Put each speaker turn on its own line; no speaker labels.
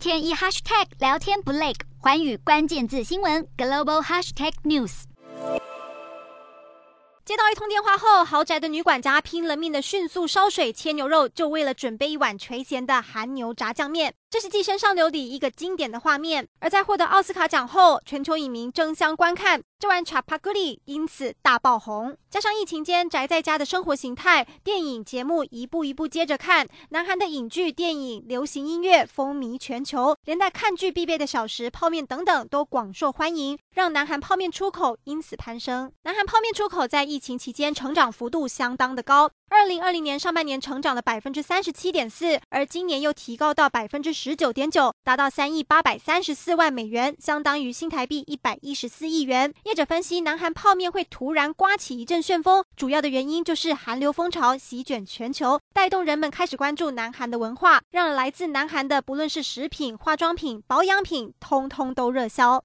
天一 hashtag 聊天不累，环宇关键字新闻 global hashtag news。
接到一通电话后，豪宅的女管家拼了命的迅速烧水切牛肉，就为了准备一碗垂涎的韩牛炸酱面。这是《寄生上流》里一个经典的画面，而在获得奥斯卡奖后，全球影迷争相观看这碗查帕古里，因此大爆红。加上疫情间宅在家的生活形态，电影节目一步一步接着看，南韩的影剧、电影、流行音乐风靡全球，连带看剧必备的小食、泡面等等都广受欢迎，让南韩泡面出口因此攀升。南韩泡面出口在疫情期间成长幅度相当的高。二零二零年上半年成长了百分之三十七点四，而今年又提高到百分之十九点九，达到三亿八百三十四万美元，相当于新台币一百一十四亿元。业者分析，南韩泡面会突然刮起一阵旋风，主要的原因就是韩流风潮席卷全球，带动人们开始关注南韩的文化，让来自南韩的不论是食品、化妆品、保养品，通通都热销。